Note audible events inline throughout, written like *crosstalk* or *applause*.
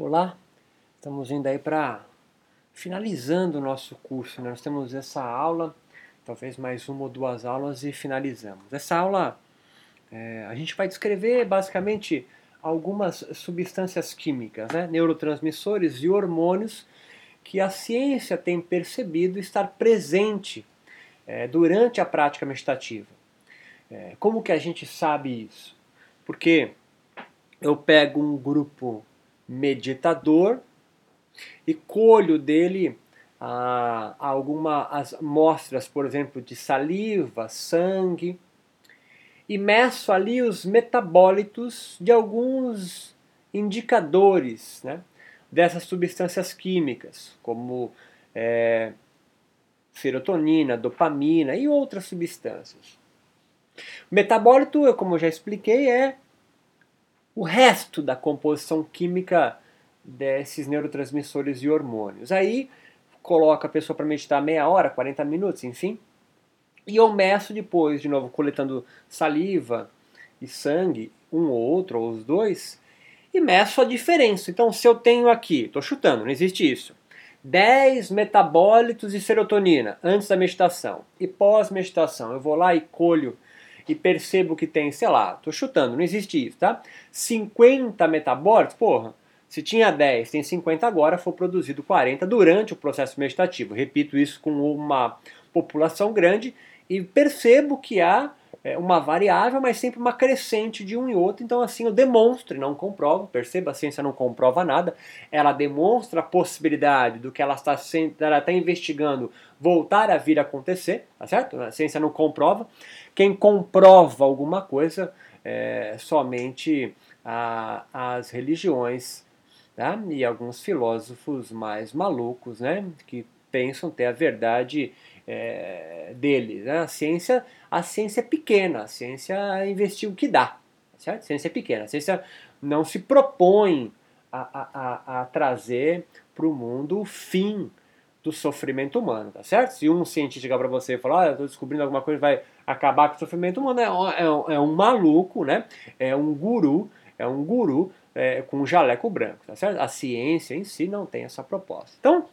Olá, estamos indo aí para finalizando o nosso curso. Né? Nós temos essa aula, talvez mais uma ou duas aulas e finalizamos. Essa aula é, a gente vai descrever basicamente algumas substâncias químicas, né? neurotransmissores e hormônios que a ciência tem percebido estar presente é, durante a prática meditativa. É, como que a gente sabe isso? Porque eu pego um grupo meditador e colho dele ah, algumas amostras, por exemplo, de saliva, sangue, e meço ali os metabólitos de alguns indicadores né, dessas substâncias químicas, como é, serotonina, dopamina e outras substâncias. O metabólito, como eu já expliquei, é o resto da composição química desses neurotransmissores e hormônios. Aí coloca a pessoa para meditar meia hora, 40 minutos, enfim. E eu meço depois, de novo, coletando saliva e sangue, um ou outro, ou os dois, e meço a diferença. Então, se eu tenho aqui, estou chutando, não existe isso, 10 metabólitos de serotonina antes da meditação e pós-meditação, eu vou lá e colho e percebo que tem, sei lá, tô chutando, não existe isso, tá? 50 metabólitos, porra, se tinha 10, tem 50 agora, foi produzido 40 durante o processo meditativo. Repito isso com uma população grande e percebo que há uma variável, mas sempre uma crescente de um e outro. Então, assim, eu demonstro e não comprovo. Perceba, a ciência não comprova nada. Ela demonstra a possibilidade do que ela está, ela está investigando voltar a vir a acontecer, tá certo? A ciência não comprova. Quem comprova alguma coisa é somente a, as religiões tá? e alguns filósofos mais malucos, né? Que pensam ter a verdade é, deles. Né? A ciência, a ciência é pequena, a ciência investiu o que dá, certo? A ciência é pequena, a ciência não se propõe a, a, a trazer para o mundo o fim do sofrimento humano, tá certo? Se um cientista chegar para você e falar, ah, eu estou descobrindo alguma coisa que vai acabar com o sofrimento humano, é, é, é um maluco, né? É um guru, é um guru é, com um jaleco branco, tá certo? A ciência em si não tem essa proposta. Então,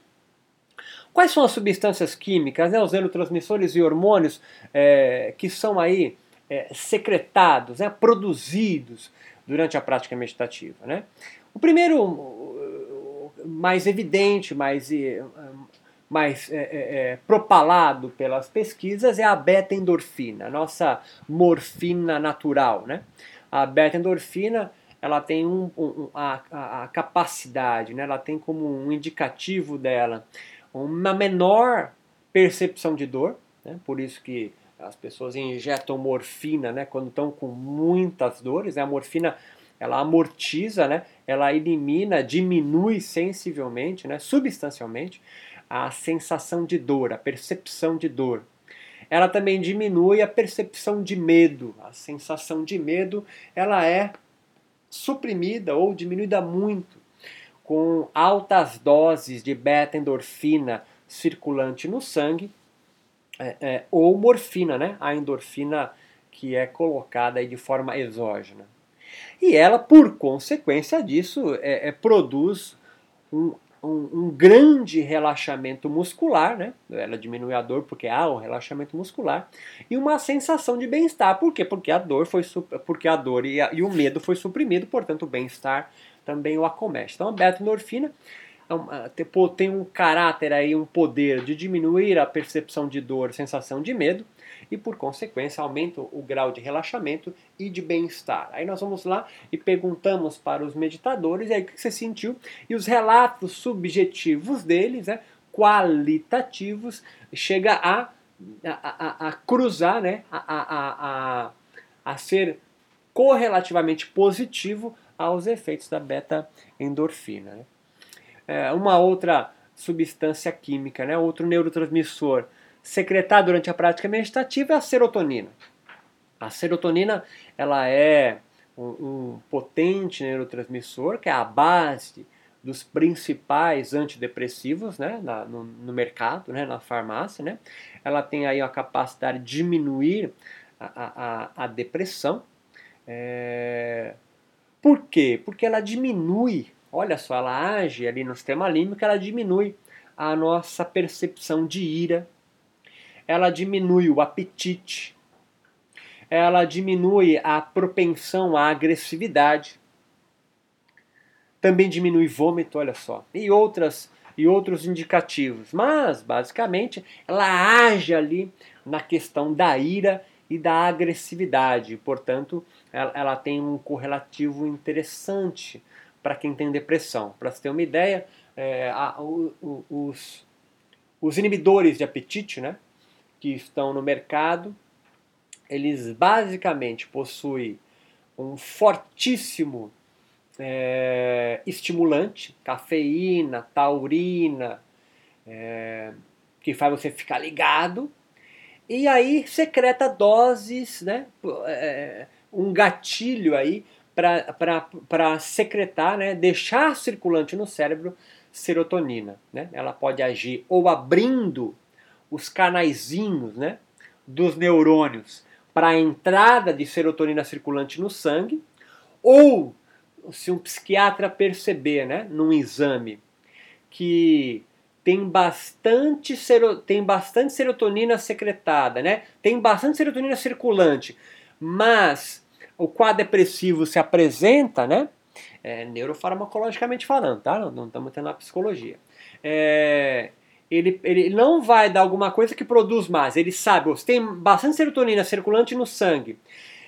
quais são as substâncias químicas, né, os neurotransmissores e hormônios é, que são aí é, secretados, né, produzidos durante a prática meditativa? Né? O primeiro, mais evidente, mais mais é, é, é, propalado pelas pesquisas é a beta-endorfina, nossa morfina natural. Né? A beta-endorfina ela tem um, um, a, a, capacidade, né? ela tem como um indicativo dela uma menor percepção de dor, né? por isso que as pessoas injetam morfina né? quando estão com muitas dores. Né? A morfina ela amortiza, né? ela elimina, diminui sensivelmente, né? substancialmente, a sensação de dor, a percepção de dor. Ela também diminui a percepção de medo. A sensação de medo ela é suprimida ou diminuída muito com altas doses de beta-endorfina circulante no sangue é, é, ou morfina, né? a endorfina que é colocada aí de forma exógena. E ela, por consequência disso, é, é produz um um, um, grande relaxamento muscular, né? Ela diminui a dor porque há um relaxamento muscular e uma sensação de bem-estar. Por quê? Porque a dor foi porque a dor e, a, e o medo foi suprimido, portanto o bem-estar também o acomete. Então a beta-endorfina é tem um caráter aí, um poder de diminuir a percepção de dor, sensação de medo e, por consequência, aumenta o grau de relaxamento e de bem-estar. Aí nós vamos lá e perguntamos para os meditadores, aí o que você sentiu? E os relatos subjetivos deles, né, qualitativos, chega a, a, a, a cruzar, né, a, a, a, a ser correlativamente positivo aos efeitos da beta-endorfina. Né? É, uma outra substância química, né, outro neurotransmissor secretado durante a prática meditativa é a serotonina. A serotonina ela é um, um potente neurotransmissor que é a base dos principais antidepressivos né, na, no, no, mercado, né, na farmácia. Né? Ela tem aí a capacidade de diminuir a, a, a depressão. É... Por quê? Porque ela diminui olha só, ela age ali no sistema límbico, ela diminui a nossa percepção de ira, ela diminui o apetite, ela diminui a propensão à agressividade, também diminui vômito, olha só, e outras e outros indicativos. Mas, basicamente, ela age ali na questão da ira e da agressividade. Portanto, ela, ela tem um correlativo interessante para quem tem depressão. Para você ter uma ideia, é, a, o, o, os, os inibidores de apetite, né, que estão no mercado, eles basicamente possuem um fortíssimo é, estimulante, cafeína, taurina, é, que faz você ficar ligado, e aí secreta doses, né, é, um gatilho aí para secretar, né, deixar circulante no cérebro serotonina. Né? Ela pode agir ou abrindo os canaizinhos né, dos neurônios para a entrada de serotonina circulante no sangue, ou se um psiquiatra perceber, né, num exame, que tem bastante, sero, tem bastante serotonina secretada, né, tem bastante serotonina circulante, mas o quadro depressivo se apresenta, né, é, neurofarmacologicamente falando, tá? Não, estamos tendo a psicologia. É, ele, ele não vai dar alguma coisa que produz mais. Ele sabe, você tem bastante serotonina circulante no sangue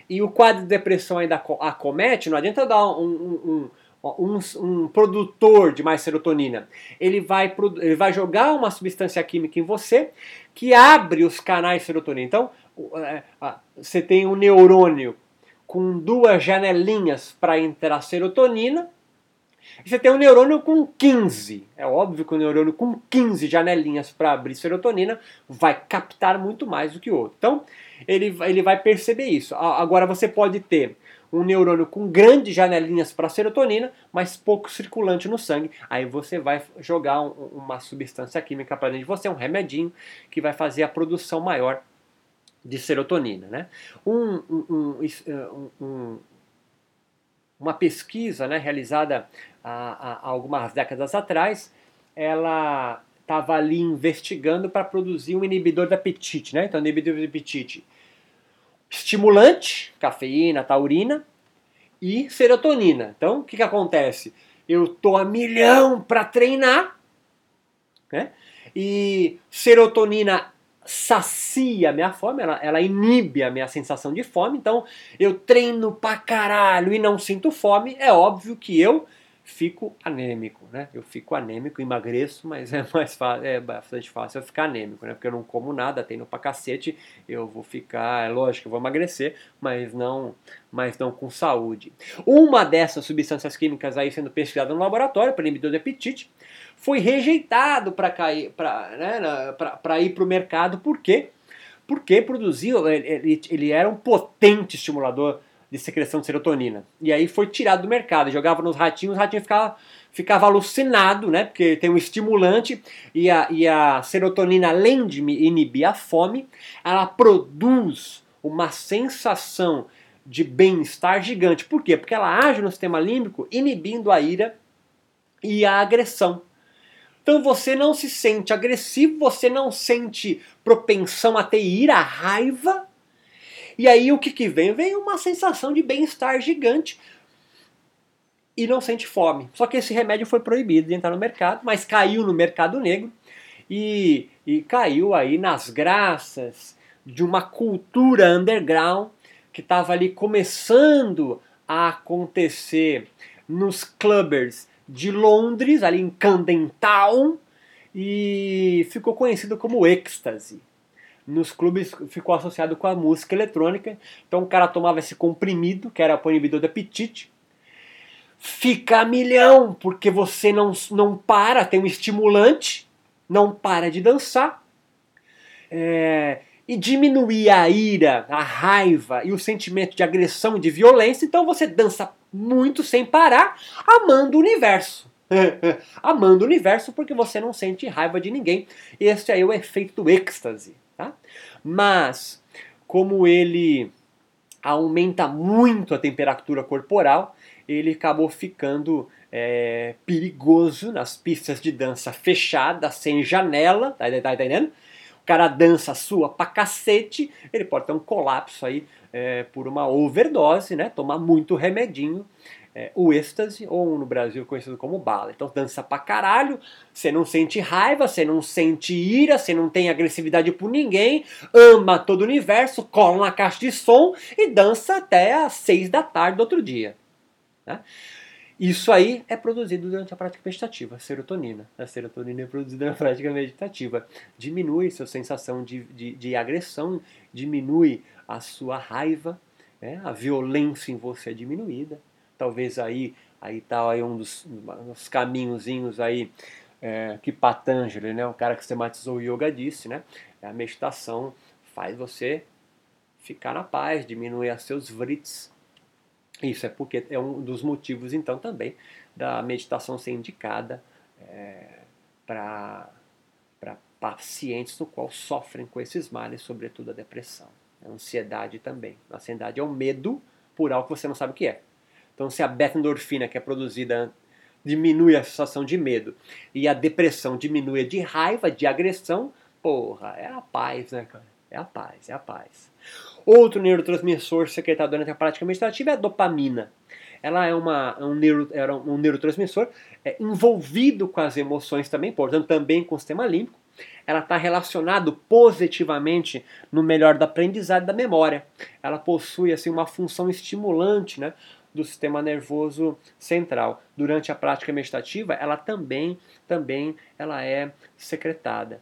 e o quadro de depressão ainda acomete, não adianta dar um, um, um, um, produtor de mais serotonina. Ele vai, ele vai jogar uma substância química em você que abre os canais de serotonina. Então, é, você tem um neurônio com duas janelinhas para entrar serotonina, e você tem um neurônio com 15. É óbvio que o neurônio com 15 janelinhas para abrir serotonina vai captar muito mais do que o outro. Então, ele, ele vai perceber isso. Agora você pode ter um neurônio com grandes janelinhas para serotonina, mas pouco circulante no sangue. Aí você vai jogar um, uma substância química para dentro de você, um remedinho, que vai fazer a produção maior de serotonina. Né? Um, um, um, uma pesquisa né, realizada há, há algumas décadas atrás, ela estava ali investigando para produzir um inibidor do apetite, né? Então, inibidor do apetite estimulante, cafeína, taurina e serotonina. Então, o que, que acontece? Eu tô a milhão para treinar, né? E serotonina sacia a minha fome, ela, ela inibe a minha sensação de fome. Então, eu treino pra caralho e não sinto fome. É óbvio que eu fico anêmico, né? Eu fico anêmico, emagreço, mas é mais fácil, é bastante fácil eu ficar anêmico, né? Porque eu não como nada, tenho pra cacete, eu vou ficar, é lógico, eu vou emagrecer, mas não, mas não com saúde. Uma dessas substâncias químicas aí sendo pesquisada no laboratório para inibidor de apetite foi rejeitado para cair, para né, para ir para o mercado, por quê? Porque produzia, ele, ele era um potente estimulador de secreção de serotonina. E aí foi tirado do mercado, jogava nos ratinhos, os ratinhos ficava, ficava alucinado, né? Porque tem um estimulante e a, e a serotonina, além de inibir a fome, ela produz uma sensação de bem-estar gigante. Por quê? Porque ela age no sistema límbico inibindo a ira e a agressão. Então você não se sente agressivo, você não sente propensão a ter ira, raiva, e aí o que, que vem? Vem uma sensação de bem-estar gigante e não sente fome. Só que esse remédio foi proibido de entrar no mercado, mas caiu no mercado negro e, e caiu aí nas graças de uma cultura underground que estava ali começando a acontecer nos clubbers de Londres, ali em Camden Town, e ficou conhecido como êxtase nos clubes ficou associado com a música eletrônica. Então o cara tomava esse comprimido, que era o inibidor do apetite. Fica a milhão, porque você não, não para, tem um estimulante, não para de dançar. É, e diminuir a ira, a raiva e o sentimento de agressão, de violência, então você dança muito sem parar, amando o universo. *laughs* amando o universo porque você não sente raiva de ninguém. Esse aí é o efeito do êxtase. Tá? Mas, como ele aumenta muito a temperatura corporal, ele acabou ficando é, perigoso nas pistas de dança fechadas, sem janela, tá, tá entendendo? O cara dança sua pra cacete, ele pode ter um colapso aí é, por uma overdose, né? Tomar muito remedinho é, o êxtase, ou no Brasil conhecido como bala. Então dança pra caralho, você não sente raiva, você não sente ira, você não tem agressividade por ninguém, ama todo o universo, cola na caixa de som e dança até às seis da tarde do outro dia. Né? Isso aí é produzido durante a prática meditativa, a serotonina. A serotonina é produzida na prática meditativa. Diminui sua sensação de, de, de agressão, diminui a sua raiva, né? a violência em você é diminuída talvez aí aí tá aí um dos, dos caminhozinhos aí é, que Patanjali, né, o cara que sistematizou o yoga disse, né, a meditação faz você ficar na paz, diminuir os seus vrits. Isso é porque é um dos motivos então também da meditação ser indicada é, para pacientes no qual sofrem com esses males, sobretudo a depressão, a ansiedade também. A ansiedade é o medo por algo que você não sabe o que é. Então, se a beta-endorfina que é produzida diminui a sensação de medo e a depressão diminui de raiva, de agressão, porra, é a paz, né, cara? É a paz, é a paz. Outro neurotransmissor secretado durante a prática meditativa é a dopamina. Ela é uma, um, neuro, um neurotransmissor é, envolvido com as emoções também, portanto, também com o sistema límbico. Ela está relacionada positivamente no melhor da aprendizado e da memória. Ela possui assim, uma função estimulante, né? Do sistema nervoso central. Durante a prática meditativa, ela também, também ela é secretada.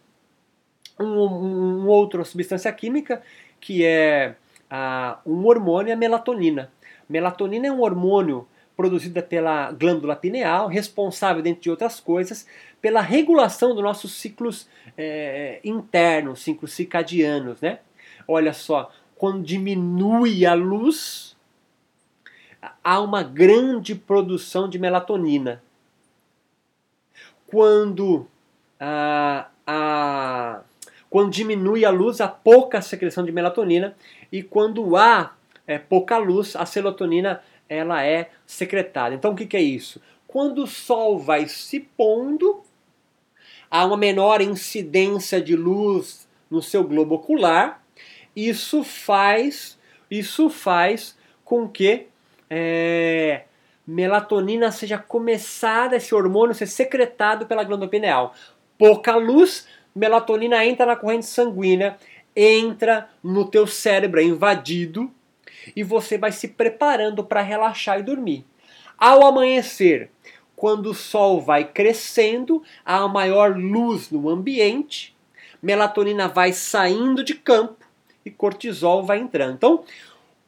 Um, um, um outra substância química que é a, um hormônio é a melatonina. Melatonina é um hormônio produzida pela glândula pineal, responsável, dentre outras coisas, pela regulação dos nossos ciclos é, internos, ciclos circadianos. Né? Olha só, quando diminui a luz, há uma grande produção de melatonina. Quando, a, quando diminui a luz, há pouca secreção de melatonina. E quando há é, pouca luz, a serotonina ela é secretada. Então o que, que é isso? Quando o sol vai se pondo, há uma menor incidência de luz no seu globo ocular. Isso faz, isso faz com que é, melatonina seja começada, esse hormônio ser secretado pela glândula pineal. Pouca luz, melatonina entra na corrente sanguínea, entra no teu cérebro, é invadido, e você vai se preparando para relaxar e dormir. Ao amanhecer, quando o sol vai crescendo, há maior luz no ambiente, melatonina vai saindo de campo e cortisol vai entrando. Então,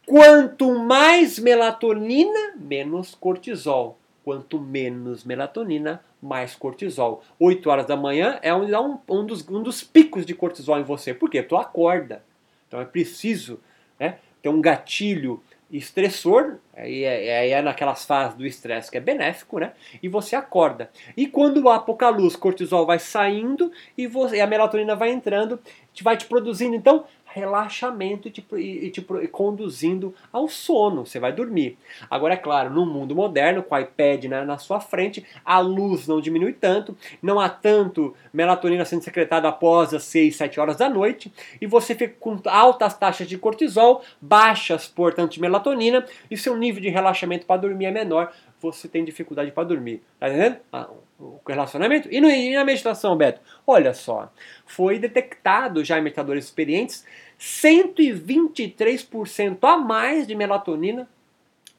Quanto mais melatonina, menos cortisol. Quanto menos melatonina, mais cortisol. 8 horas da manhã é onde dá um, um, dos, um dos picos de cortisol em você. Por quê? Tu acorda. Então é preciso né, ter um gatilho estressor, aí é, é naquelas fases do estresse que é benéfico, né? E você acorda. E quando há pouca luz, cortisol vai saindo e, você, e a melatonina vai entrando, vai te produzindo então relaxamento e te, e, te e conduzindo ao sono. Você vai dormir. Agora, é claro, no mundo moderno, com o iPad né, na sua frente, a luz não diminui tanto, não há tanto melatonina sendo secretada após as 6, 7 horas da noite, e você fica com altas taxas de cortisol, baixas, portanto, de melatonina, e seu nível de relaxamento para dormir é menor, você tem dificuldade para dormir. Tá entendendo? Ah, o relacionamento. E, no, e na meditação, Beto? Olha só, foi detectado já em meditadores experientes 123% a mais de melatonina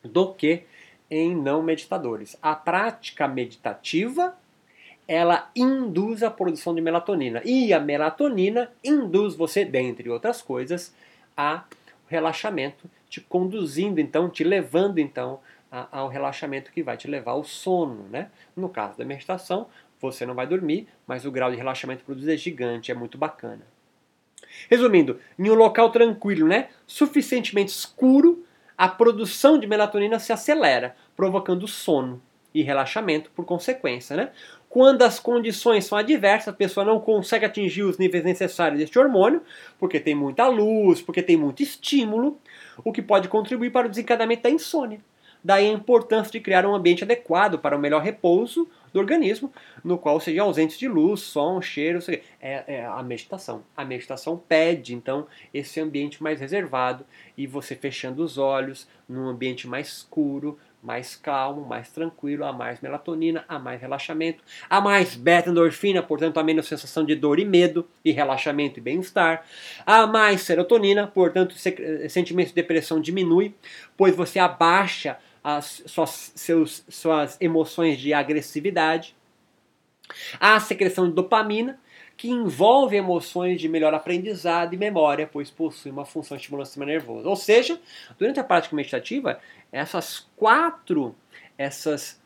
do que em não meditadores. A prática meditativa ela induz a produção de melatonina e a melatonina induz você, dentre outras coisas, a relaxamento, te conduzindo então, te levando então ao relaxamento que vai te levar ao sono, né? No caso da meditação, você não vai dormir, mas o grau de relaxamento produzido é gigante, é muito bacana. Resumindo, em um local tranquilo, né, suficientemente escuro, a produção de melatonina se acelera, provocando sono e relaxamento por consequência, né? Quando as condições são adversas, a pessoa não consegue atingir os níveis necessários deste hormônio, porque tem muita luz, porque tem muito estímulo, o que pode contribuir para o desencadeamento da insônia. Daí a importância de criar um ambiente adequado para o melhor repouso do organismo, no qual seja ausente de luz, som, cheiro, é, é, a meditação. A meditação pede, então, esse ambiente mais reservado e você fechando os olhos, num ambiente mais escuro, mais calmo, mais tranquilo, há mais melatonina, há mais relaxamento, há mais beta-endorfina, portanto há menos sensação de dor e medo, e relaxamento e bem-estar, há mais serotonina, portanto sentimento de depressão diminui, pois você abaixa as suas, seus, suas emoções de agressividade, a secreção de dopamina, que envolve emoções de melhor aprendizado e memória, pois possui uma função estimulante do sistema nervoso. Ou seja, durante a prática meditativa, essas quatro, essas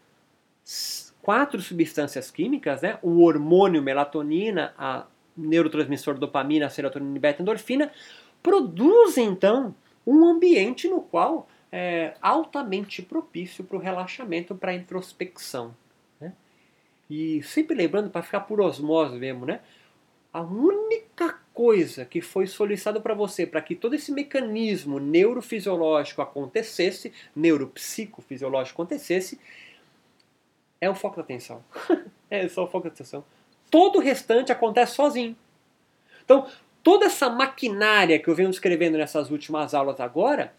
quatro substâncias químicas, né, o hormônio melatonina, a neurotransmissor dopamina, a serotonina e beta-endorfina, produzem então um ambiente no qual é altamente propício para o relaxamento, para a introspecção. Né? E sempre lembrando, para ficar por osmose mesmo, né? A única coisa que foi solicitada para você para que todo esse mecanismo neurofisiológico acontecesse, neuropsicofisiológico acontecesse, é o foco da atenção. *laughs* é só o foco da atenção. Todo o restante acontece sozinho. Então, toda essa maquinária que eu venho descrevendo nessas últimas aulas agora,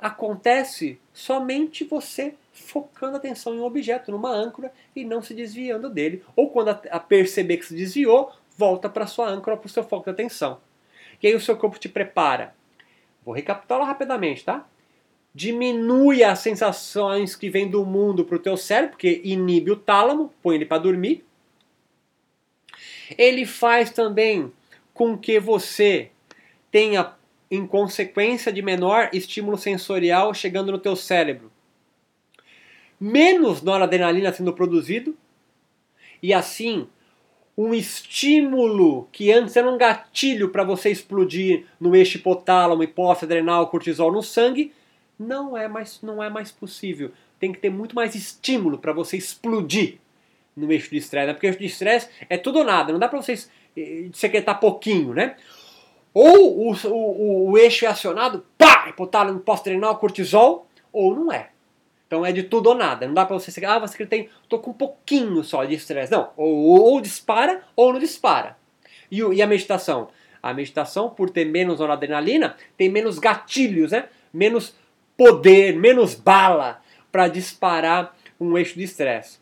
acontece somente você focando a atenção em um objeto, numa âncora e não se desviando dele. Ou quando a perceber que se desviou, volta para sua âncora, para o seu foco de atenção. E aí o seu corpo te prepara. Vou recapitular rapidamente, tá? Diminui as sensações que vêm do mundo para o teu cérebro, porque inibe o tálamo, põe ele para dormir. Ele faz também com que você tenha, em consequência de menor estímulo sensorial chegando no teu cérebro, menos noradrenalina sendo produzido, e assim um estímulo que antes era um gatilho para você explodir no eixo hipotálamo, hipófise adrenal, cortisol no sangue, não é mais, não é mais possível. Tem que ter muito mais estímulo para você explodir no eixo de estresse, né? porque o eixo de estresse é tudo ou nada, não dá para vocês eh, secretar pouquinho, né? Ou o, o, o eixo é acionado, pá, hipotálamo, pós-adrenal, cortisol, ou não é. Então é de tudo ou nada. Não dá pra você ah, você tem, tô com um pouquinho só de estresse. Não, ou, ou, dispara ou não dispara. E, e, a meditação? A meditação, por ter menos noradrenalina, tem menos gatilhos, né? Menos poder, menos bala para disparar um eixo de estresse.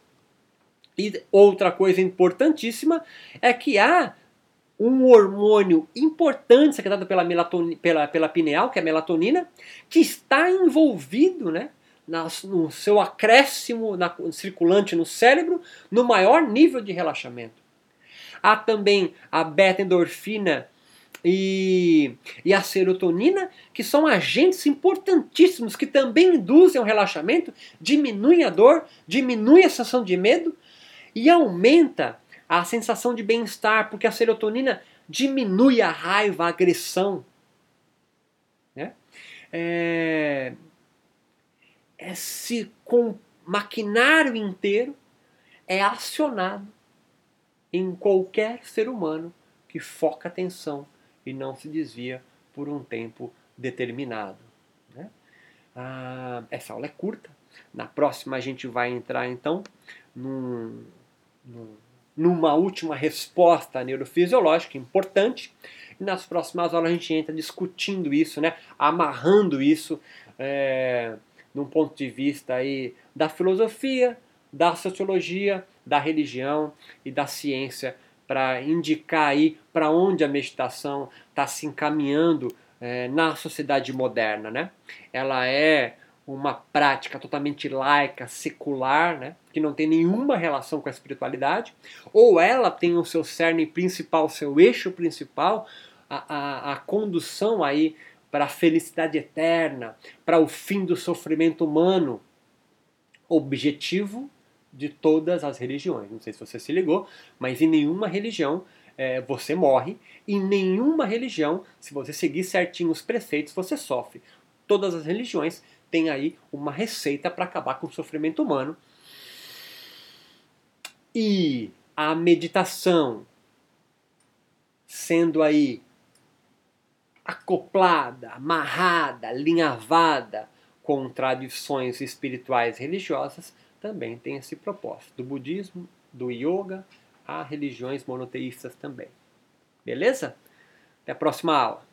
E outra coisa importantíssima é que há um hormônio importante secretado pela, pela, pela pineal, que é a melatonina, que está envolvido, né? no seu acréscimo na, circulante no cérebro, no maior nível de relaxamento. Há também a beta-endorfina e, e a serotonina, que são agentes importantíssimos que também induzem o relaxamento, diminuem a dor, diminuem a sensação de medo e aumenta a sensação de bem-estar, porque a serotonina diminui a raiva, a agressão. Né? É, esse maquinário inteiro é acionado em qualquer ser humano que foca atenção e não se desvia por um tempo determinado. Né? Ah, essa aula é curta. Na próxima a gente vai entrar então num, num, numa última resposta neurofisiológica importante. E nas próximas aulas a gente entra discutindo isso, né? amarrando isso. É, num ponto de vista aí da filosofia, da sociologia, da religião e da ciência para indicar aí para onde a meditação está se encaminhando é, na sociedade moderna, né? Ela é uma prática totalmente laica, secular, né? Que não tem nenhuma relação com a espiritualidade, ou ela tem o seu cerne principal, o seu eixo principal, a, a, a condução aí para a felicidade eterna, para o fim do sofrimento humano. Objetivo de todas as religiões. Não sei se você se ligou, mas em nenhuma religião é, você morre, em nenhuma religião, se você seguir certinho os preceitos, você sofre. Todas as religiões têm aí uma receita para acabar com o sofrimento humano. E a meditação, sendo aí acoplada, amarrada, alinhavada contradições espirituais e religiosas também tem esse propósito. Do budismo, do yoga, a religiões monoteístas também. Beleza? Até a próxima aula.